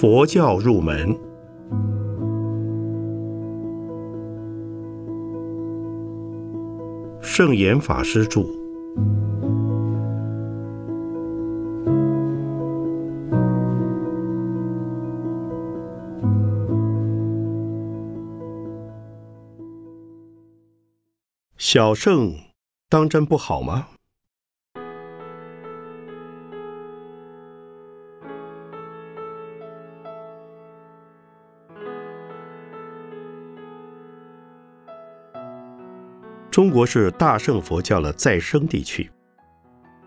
佛教入门，圣严法师著。小圣当真不好吗？中国是大乘佛教的再生地区，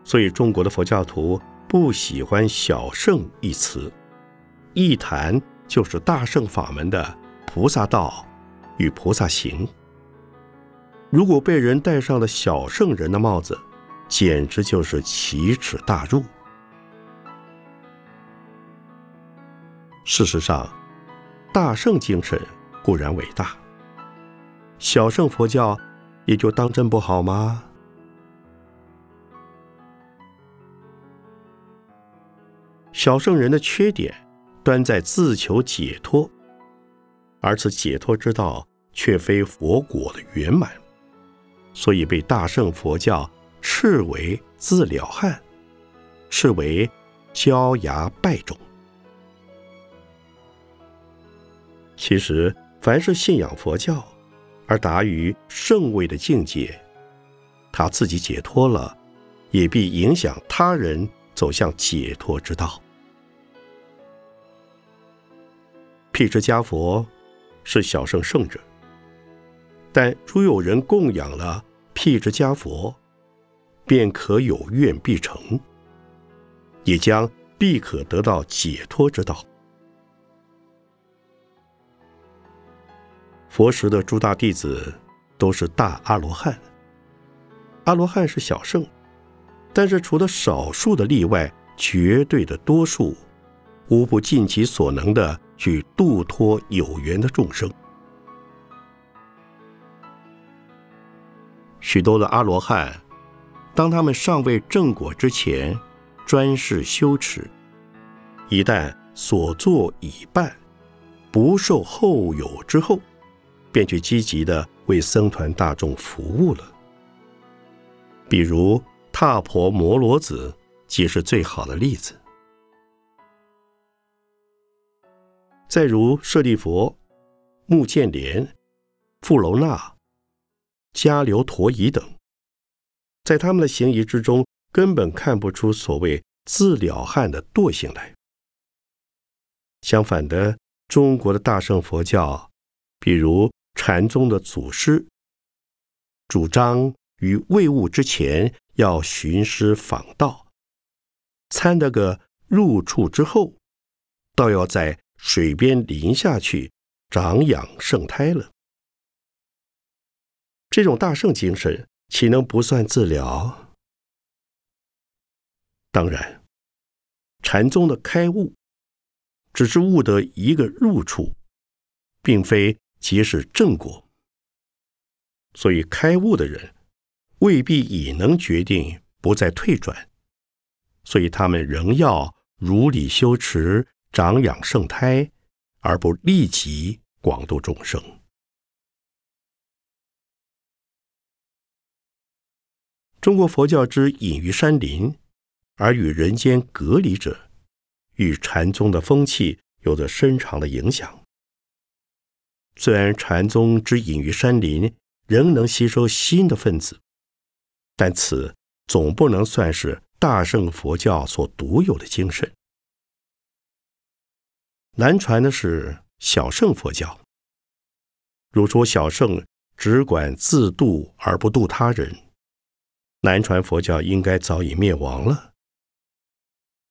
所以中国的佛教徒不喜欢“小圣”一词，一谈就是大乘法门的菩萨道与菩萨行。如果被人戴上了小圣人的帽子，简直就是奇耻大辱。事实上，大圣精神固然伟大，小圣佛教。也就当真不好吗？小圣人的缺点端在自求解脱，而此解脱之道却非佛果的圆满，所以被大圣佛教斥为自了汉，斥为骄牙败种。其实，凡是信仰佛教。而达于圣位的境界，他自己解脱了，也必影响他人走向解脱之道。辟支迦佛是小圣圣者，但如有人供养了辟支迦佛，便可有愿必成，也将必可得到解脱之道。佛时的诸大弟子都是大阿罗汉，阿罗汉是小圣，但是除了少数的例外，绝对的多数无不尽其所能的去度脱有缘的众生。许多的阿罗汉，当他们尚未正果之前，专事修持，一旦所作已办，不受后有之后。便去积极的为僧团大众服务了。比如踏婆摩罗子，即是最好的例子。再如舍利佛、目犍连、富楼那、迦留陀夷等，在他们的行仪之中，根本看不出所谓自了汉的惰性来。相反的，中国的大乘佛教，比如。禅宗的祖师主张于未悟之前要寻师访道，参得个入处之后，倒要在水边淋下去长养圣胎了。这种大圣精神，岂能不算自了？当然，禅宗的开悟，只是悟得一个入处，并非。即是正果，所以开悟的人未必已能决定不再退转，所以他们仍要如理修持，长养圣胎，而不立即广度众生。中国佛教之隐于山林而与人间隔离者，与禅宗的风气有着深长的影响。虽然禅宗之隐于山林，仍能吸收新的分子，但此总不能算是大乘佛教所独有的精神。难传的是小乘佛教。如说小乘只管自度而不度他人，南传佛教应该早已灭亡了。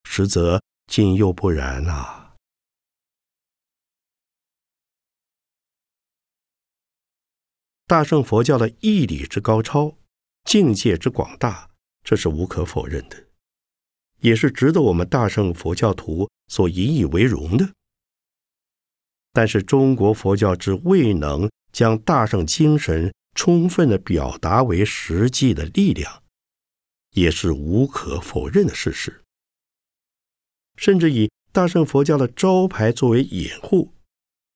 实则今又不然啊。大乘佛教的义理之高超，境界之广大，这是无可否认的，也是值得我们大乘佛教徒所引以为荣的。但是，中国佛教之未能将大圣精神充分的表达为实际的力量，也是无可否认的事实。甚至以大乘佛教的招牌作为掩护，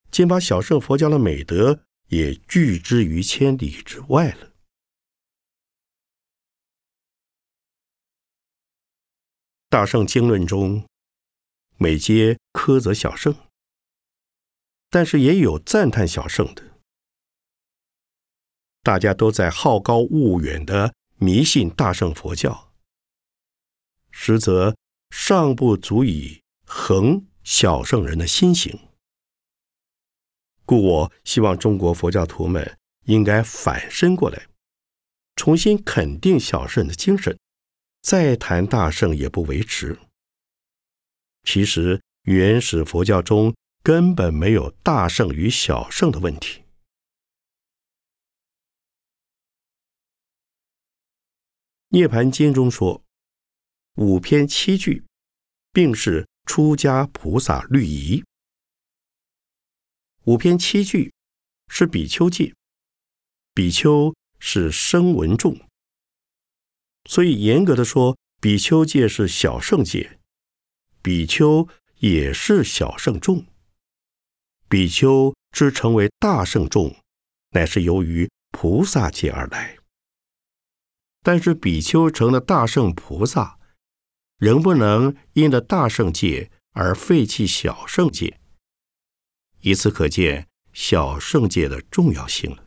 竟把小乘佛教的美德也拒之于千里之外了。大圣经论中，每皆苛责小圣，但是也有赞叹小圣的。大家都在好高骛远的迷信大圣佛教，实则尚不足以。衡小圣人的心行，故我希望中国佛教徒们应该反身过来，重新肯定小圣的精神，再谈大圣也不为迟。其实原始佛教中根本没有大圣与小圣的问题。涅盘经中说，五篇七句，并是。出家菩萨律仪，五篇七句是比丘戒，比丘是声闻众，所以严格的说，比丘戒是小圣戒，比丘也是小圣众。比丘之成为大圣众，乃是由于菩萨戒而来。但是比丘成了大圣菩萨。仍不能因了大圣戒而废弃小圣戒，以此可见小圣界的重要性了。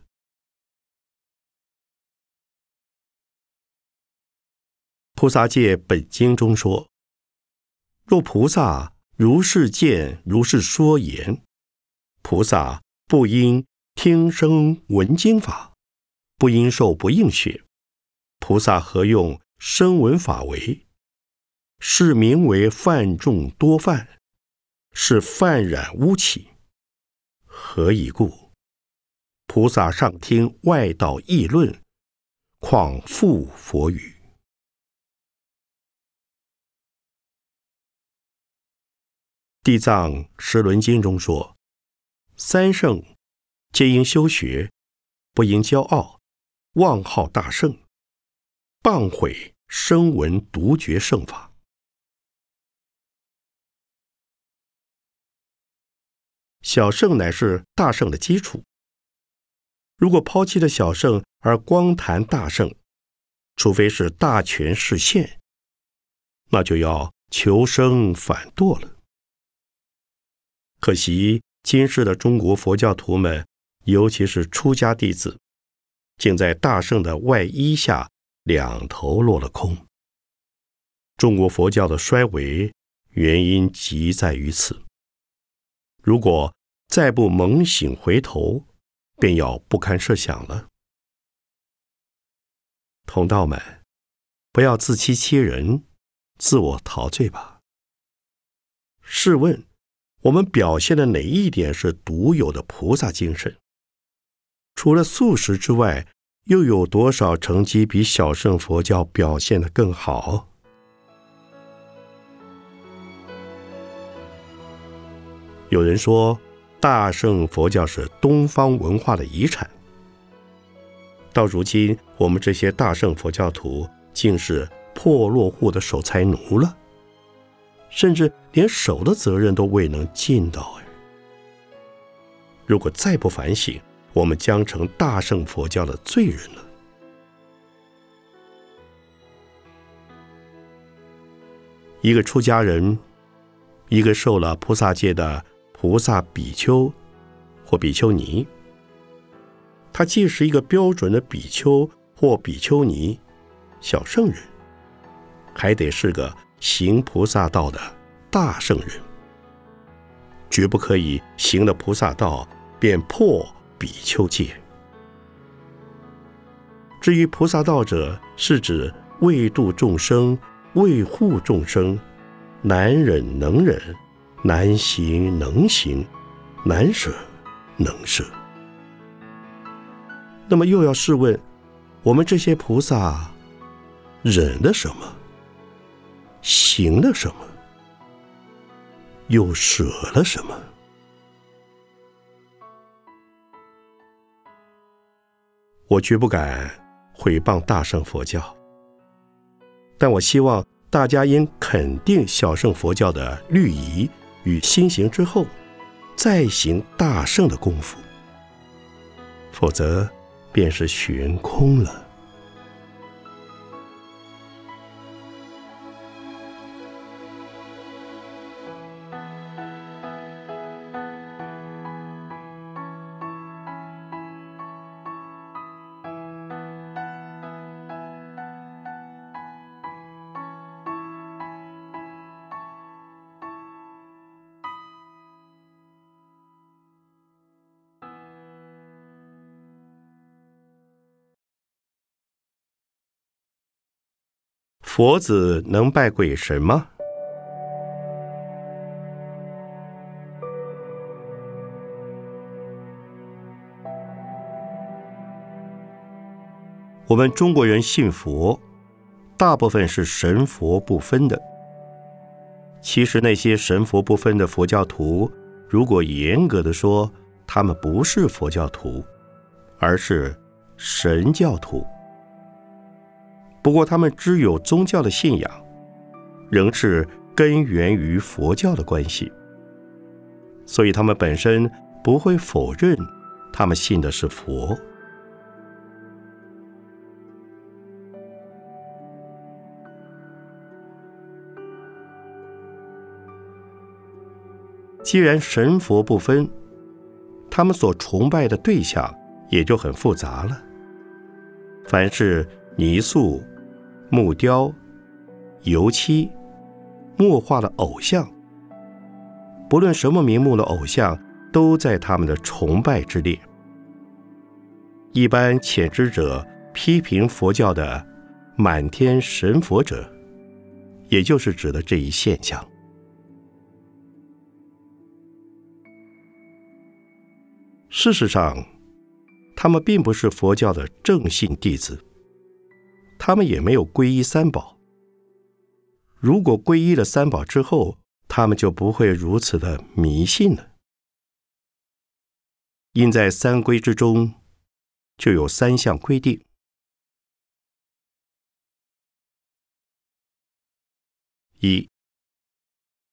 菩萨戒本经中说：若菩萨如是见，如是说言，菩萨不应听声闻经法，不应受不应学。菩萨何用声闻法为？是名为犯众多犯，是犯染污起。何以故？菩萨上听外道议论，况复佛语？地藏十轮经中说：三圣皆应修学，不应骄傲，妄号大圣，谤毁声闻独觉圣法。小圣乃是大圣的基础。如果抛弃了小圣而光谈大圣，除非是大权势现，那就要求生反堕了。可惜今世的中国佛教徒们，尤其是出家弟子，竟在大圣的外衣下两头落了空。中国佛教的衰微，原因即在于此。如果再不猛醒回头，便要不堪设想了。同道们，不要自欺欺人、自我陶醉吧。试问，我们表现的哪一点是独有的菩萨精神？除了素食之外，又有多少成绩比小乘佛教表现的更好？有人说，大乘佛教是东方文化的遗产。到如今，我们这些大圣佛教徒竟是破落户的守财奴了，甚至连守的责任都未能尽到。哎，如果再不反省，我们将成大圣佛教的罪人了。一个出家人，一个受了菩萨戒的。菩萨比丘或比丘尼，他既是一个标准的比丘或比丘尼小圣人，还得是个行菩萨道的大圣人，绝不可以行了菩萨道便破比丘戒。至于菩萨道者，是指为度众生、为护众生，难忍能忍。难行能行，难舍能舍。那么又要试问：我们这些菩萨忍了什么？行了什么？又舍了什么？我绝不敢毁谤大乘佛教，但我希望大家应肯定小乘佛教的律仪。与心行之后，再行大圣的功夫，否则便是悬空了。佛子能拜鬼神吗？我们中国人信佛，大部分是神佛不分的。其实那些神佛不分的佛教徒，如果严格的说，他们不是佛教徒，而是神教徒。不过，他们只有宗教的信仰，仍是根源于佛教的关系，所以他们本身不会否认他们信的是佛。既然神佛不分，他们所崇拜的对象也就很复杂了。凡是泥塑。木雕、油漆、墨画的偶像，不论什么名目的偶像，都在他们的崇拜之列。一般浅知者批评佛教的“满天神佛”者，也就是指的这一现象。事实上，他们并不是佛教的正信弟子。他们也没有皈依三宝。如果皈依了三宝之后，他们就不会如此的迷信了。因在三规之中，就有三项规定：一、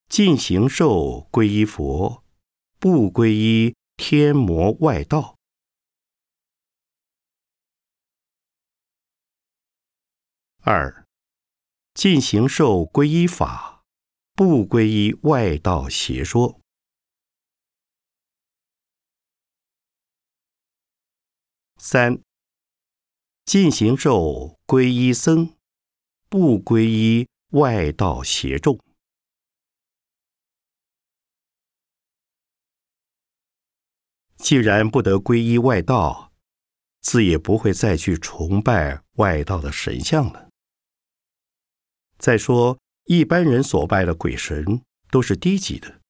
进行受皈依佛，不皈依天魔外道。二，进行受皈依法，不皈依外道邪说。三，进行受皈依僧，不皈依外道邪众。既然不得皈依外道，自也不会再去崇拜外道的神像了。再说，一般人所拜的鬼神都是低级的，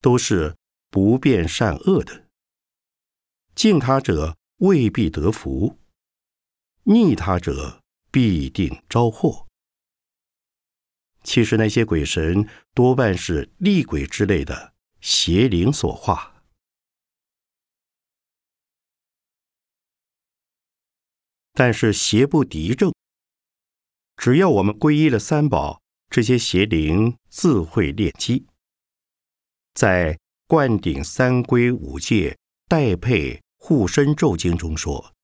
都是不辨善恶的。敬他者未必得福，逆他者必定招祸。其实那些鬼神多半是厉鬼之类的邪灵所化，但是邪不敌正。只要我们皈依了三宝，这些邪灵自会练机。在《灌顶三归五戒代配护身咒经》中说，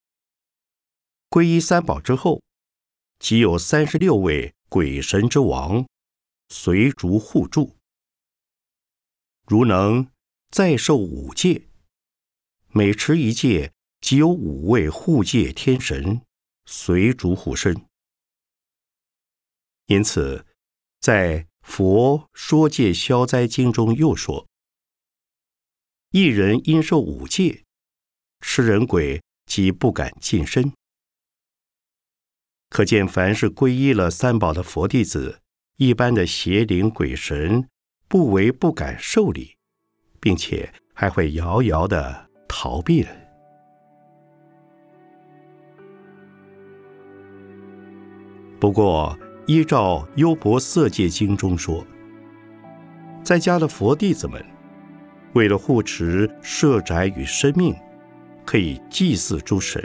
皈依三宝之后，即有三十六位鬼神之王随逐护助。如能再受五戒，每持一戒，即有五位护戒天神随逐护身。因此，在《佛说戒消灾经》中又说：“一人因受五戒，吃人鬼即不敢近身。”可见，凡是皈依了三宝的佛弟子，一般的邪灵鬼神不为不敢受礼，并且还会遥遥的逃避了。不过，依照《优婆塞戒经》中说，在家的佛弟子们，为了护持舍宅与生命，可以祭祀诸神；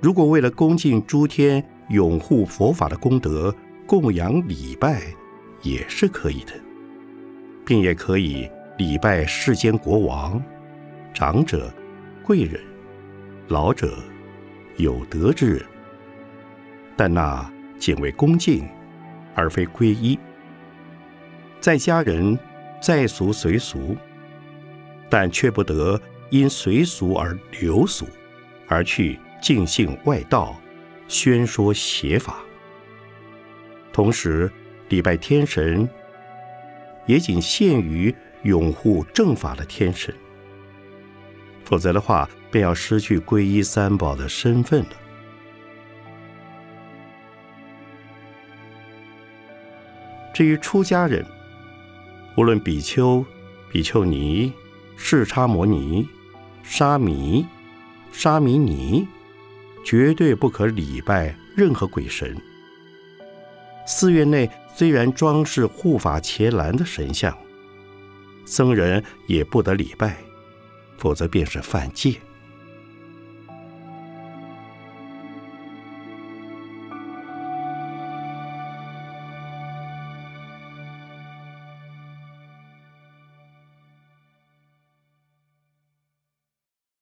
如果为了恭敬诸天、拥护佛法的功德，供养礼拜，也是可以的，并也可以礼拜世间国王、长者、贵人、老者、有德之人，但那仅为恭敬，而非皈依。在家人在俗随俗，但却不得因随俗而流俗，而去尽信外道，宣说邪法。同时，礼拜天神也仅限于拥护正法的天神，否则的话，便要失去皈依三宝的身份了。至于出家人，无论比丘、比丘尼、释迦摩尼、沙弥、沙弥尼，绝对不可礼拜任何鬼神。寺院内虽然装饰护法伽蓝的神像，僧人也不得礼拜，否则便是犯戒。